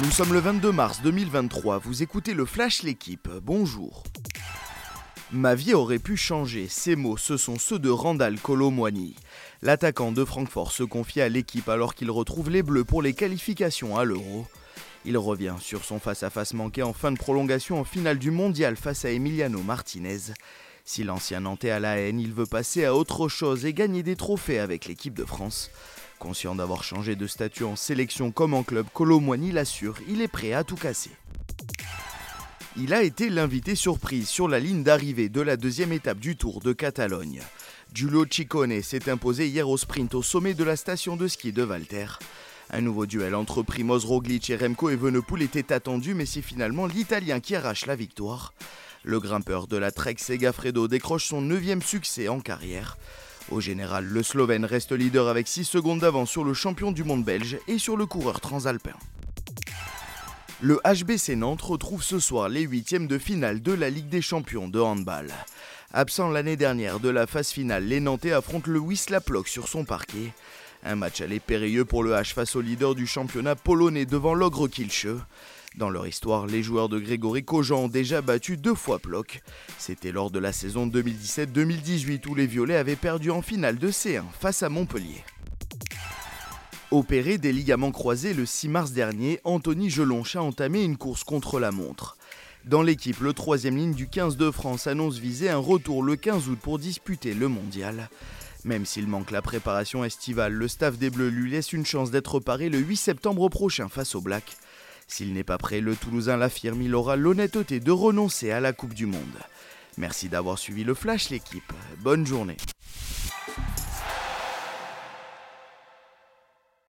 Nous sommes le 22 mars 2023, vous écoutez le Flash L'équipe, bonjour. Ma vie aurait pu changer, ces mots, ce sont ceux de Randall Colomwani. L'attaquant de Francfort se confie à l'équipe alors qu'il retrouve les Bleus pour les qualifications à l'Euro. Il revient sur son face-à-face manqué en fin de prolongation en finale du mondial face à Emiliano Martinez. Si l'ancien Nantais a la haine, il veut passer à autre chose et gagner des trophées avec l'équipe de France. Conscient d'avoir changé de statut en sélection comme en club, Colomwani l'assure, il est prêt à tout casser. Il a été l'invité surprise sur la ligne d'arrivée de la deuxième étape du Tour de Catalogne. Giulio Ciccone s'est imposé hier au sprint au sommet de la station de ski de Valter. Un nouveau duel entre Primoz Roglic et Remco Evenepoel était attendu, mais c'est finalement l'Italien qui arrache la victoire. Le grimpeur de la Trek Segafredo décroche son neuvième succès en carrière. Au général, le Slovène reste leader avec 6 secondes d'avance sur le champion du monde belge et sur le coureur transalpin. Le HBC Nantes retrouve ce soir les huitièmes de finale de la Ligue des Champions de handball. Absent l'année dernière de la phase finale, les Nantais affrontent le Wisla Plock sur son parquet. Un match aller périlleux pour le H face au leader du championnat polonais devant l'ogre Kielce. Dans leur histoire, les joueurs de Grégory Kojan ont déjà battu deux fois Plock. C'était lors de la saison 2017-2018 où les Violets avaient perdu en finale de C1 face à Montpellier. Opéré des ligaments croisés le 6 mars dernier, Anthony Gelonche a entamé une course contre la montre. Dans l'équipe, le troisième ligne du 15 de France annonce viser un retour le 15 août pour disputer le mondial. Même s'il manque la préparation estivale, le staff des Bleus lui laisse une chance d'être paré le 8 septembre prochain face aux Blacks. S'il n'est pas prêt, le Toulousain l'affirme, il aura l'honnêteté de renoncer à la Coupe du Monde. Merci d'avoir suivi le Flash l'équipe. Bonne journée.